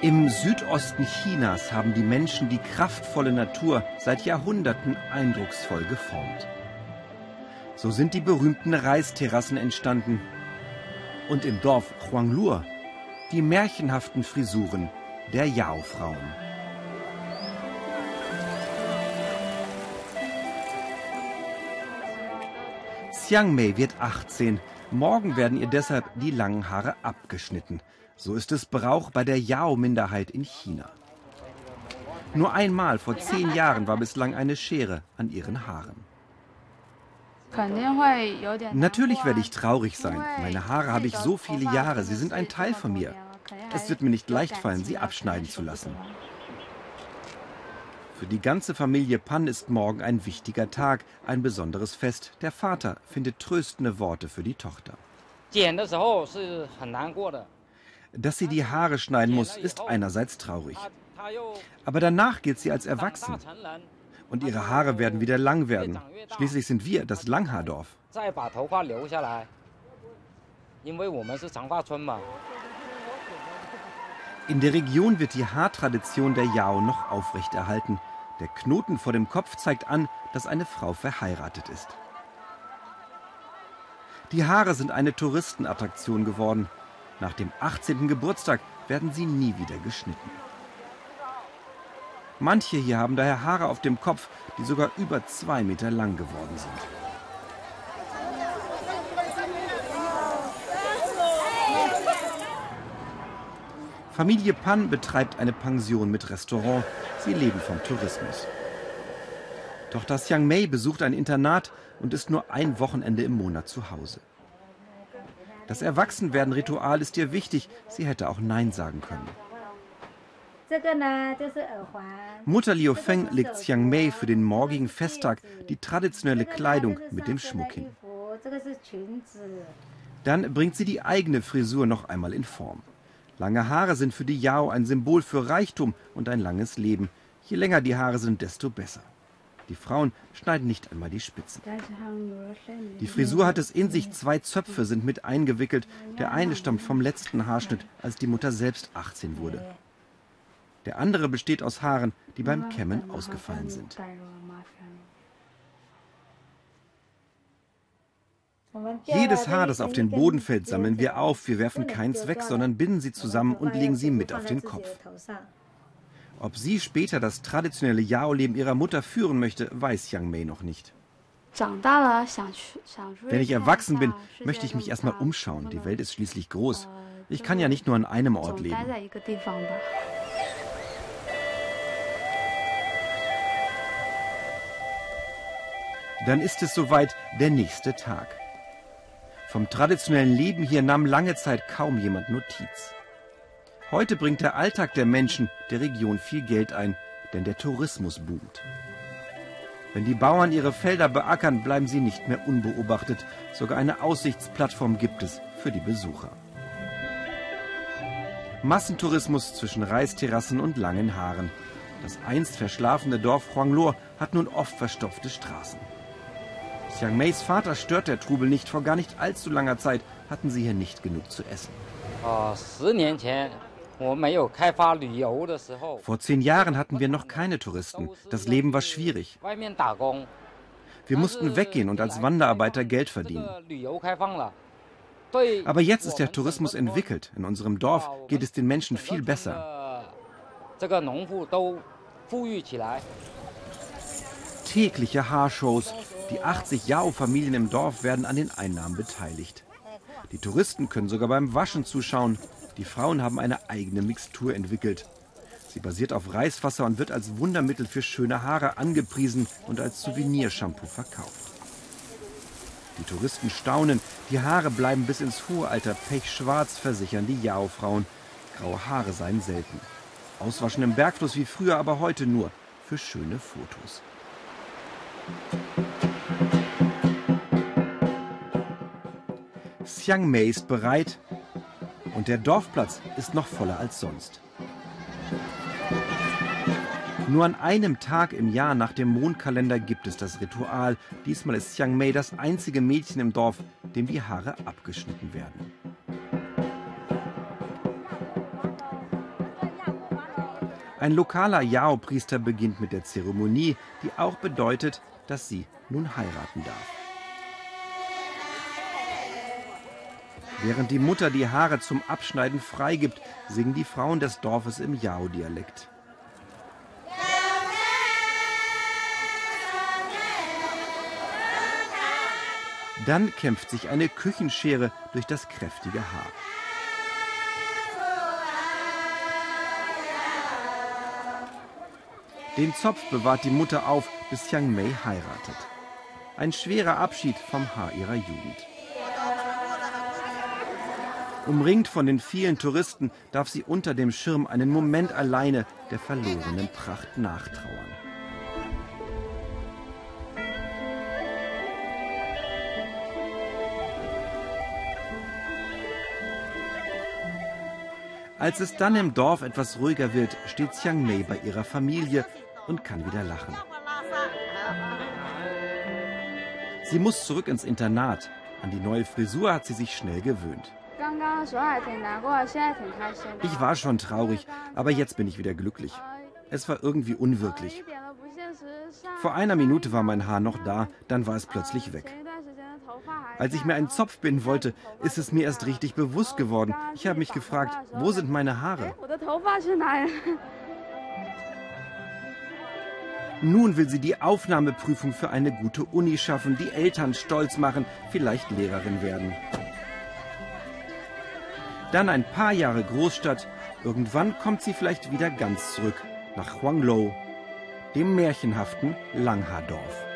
Im Südosten Chinas haben die Menschen die kraftvolle Natur seit Jahrhunderten eindrucksvoll geformt. So sind die berühmten Reisterrassen entstanden. Und im Dorf Huanglur die märchenhaften Frisuren der Yao-Frauen. Xiang Mei wird 18. Morgen werden ihr deshalb die langen Haare abgeschnitten. So ist es Brauch bei der Yao-Minderheit in China. Nur einmal vor zehn Jahren war bislang eine Schere an ihren Haaren. Natürlich werde ich traurig sein. Meine Haare habe ich so viele Jahre. Sie sind ein Teil von mir. Es wird mir nicht leicht fallen, sie abschneiden zu lassen. Für die ganze Familie Pan ist morgen ein wichtiger Tag, ein besonderes Fest. Der Vater findet tröstende Worte für die Tochter. Dass sie die Haare schneiden muss, ist einerseits traurig. Aber danach gilt sie als erwachsen. Und ihre Haare werden wieder lang werden. Schließlich sind wir das Langhaardorf. In der Region wird die Haartradition der Yao noch aufrechterhalten. Der Knoten vor dem Kopf zeigt an, dass eine Frau verheiratet ist. Die Haare sind eine Touristenattraktion geworden. Nach dem 18. Geburtstag werden sie nie wieder geschnitten. Manche hier haben daher Haare auf dem Kopf, die sogar über zwei Meter lang geworden sind. Familie Pan betreibt eine Pension mit Restaurant. Sie leben vom Tourismus. Tochter Xiang Mei besucht ein Internat und ist nur ein Wochenende im Monat zu Hause. Das Erwachsenwerden-Ritual ist ihr wichtig. Sie hätte auch Nein sagen können. Mutter Liu Feng legt Xiang Mei für den morgigen Festtag die traditionelle Kleidung mit dem Schmuck hin. Dann bringt sie die eigene Frisur noch einmal in Form. Lange Haare sind für die Yao ein Symbol für Reichtum und ein langes Leben. Je länger die Haare sind, desto besser. Die Frauen schneiden nicht einmal die Spitzen. Die Frisur hat es in sich, zwei Zöpfe sind mit eingewickelt. Der eine stammt vom letzten Haarschnitt, als die Mutter selbst 18 wurde. Der andere besteht aus Haaren, die beim Kämmen ausgefallen sind. Jedes Haar, das auf den Boden fällt, sammeln wir auf. Wir werfen keins weg, sondern binden sie zusammen und legen sie mit auf den Kopf. Ob sie später das traditionelle Yao-Leben ihrer Mutter führen möchte, weiß Yang Mei noch nicht. Wenn ich erwachsen bin, möchte ich mich erstmal umschauen. Die Welt ist schließlich groß. Ich kann ja nicht nur an einem Ort leben. Dann ist es soweit der nächste Tag. Vom traditionellen Leben hier nahm lange Zeit kaum jemand Notiz. Heute bringt der Alltag der Menschen der Region viel Geld ein, denn der Tourismus boomt. Wenn die Bauern ihre Felder beackern, bleiben sie nicht mehr unbeobachtet. Sogar eine Aussichtsplattform gibt es für die Besucher. Massentourismus zwischen Reisterrassen und langen Haaren. Das einst verschlafene Dorf Huanglor hat nun oft verstopfte Straßen. Xiang Meis Vater stört der Trubel nicht. Vor gar nicht allzu langer Zeit hatten sie hier nicht genug zu essen. Vor zehn Jahren hatten wir noch keine Touristen. Das Leben war schwierig. Wir mussten weggehen und als Wanderarbeiter Geld verdienen. Aber jetzt ist der Tourismus entwickelt. In unserem Dorf geht es den Menschen viel besser. Tägliche Haarshows, die 80 Yao-Familien im Dorf werden an den Einnahmen beteiligt. Die Touristen können sogar beim Waschen zuschauen. Die Frauen haben eine eigene Mixtur entwickelt. Sie basiert auf Reiswasser und wird als Wundermittel für schöne Haare angepriesen und als Souvenirshampoo verkauft. Die Touristen staunen, die Haare bleiben bis ins hohe Alter pechschwarz, versichern die Yao-Frauen. Graue Haare seien selten. Auswaschen im Bergfluss wie früher, aber heute nur für schöne Fotos. Xiang Mei ist bereit und der Dorfplatz ist noch voller als sonst. Nur an einem Tag im Jahr nach dem Mondkalender gibt es das Ritual. Diesmal ist Xiang Mei das einzige Mädchen im Dorf, dem die Haare abgeschnitten werden. Ein lokaler Yao-Priester beginnt mit der Zeremonie, die auch bedeutet, dass sie nun heiraten darf. Während die Mutter die Haare zum Abschneiden freigibt, singen die Frauen des Dorfes im Yao-Dialekt. Dann kämpft sich eine Küchenschere durch das kräftige Haar. Den Zopf bewahrt die Mutter auf, bis Chiang Mei heiratet. Ein schwerer Abschied vom Haar ihrer Jugend. Umringt von den vielen Touristen darf sie unter dem Schirm einen Moment alleine der verlorenen Pracht nachtrauern. Als es dann im Dorf etwas ruhiger wird, steht Chiang Mei bei ihrer Familie und kann wieder lachen. Sie muss zurück ins Internat. An die neue Frisur hat sie sich schnell gewöhnt. Ich war schon traurig, aber jetzt bin ich wieder glücklich. Es war irgendwie unwirklich. Vor einer Minute war mein Haar noch da, dann war es plötzlich weg. Als ich mir einen Zopf binden wollte, ist es mir erst richtig bewusst geworden. Ich habe mich gefragt, wo sind meine Haare? Nun will sie die Aufnahmeprüfung für eine gute Uni schaffen, die Eltern stolz machen, vielleicht Lehrerin werden. Dann ein paar Jahre Großstadt. Irgendwann kommt sie vielleicht wieder ganz zurück nach Huanglou, dem märchenhaften Langhaardorf.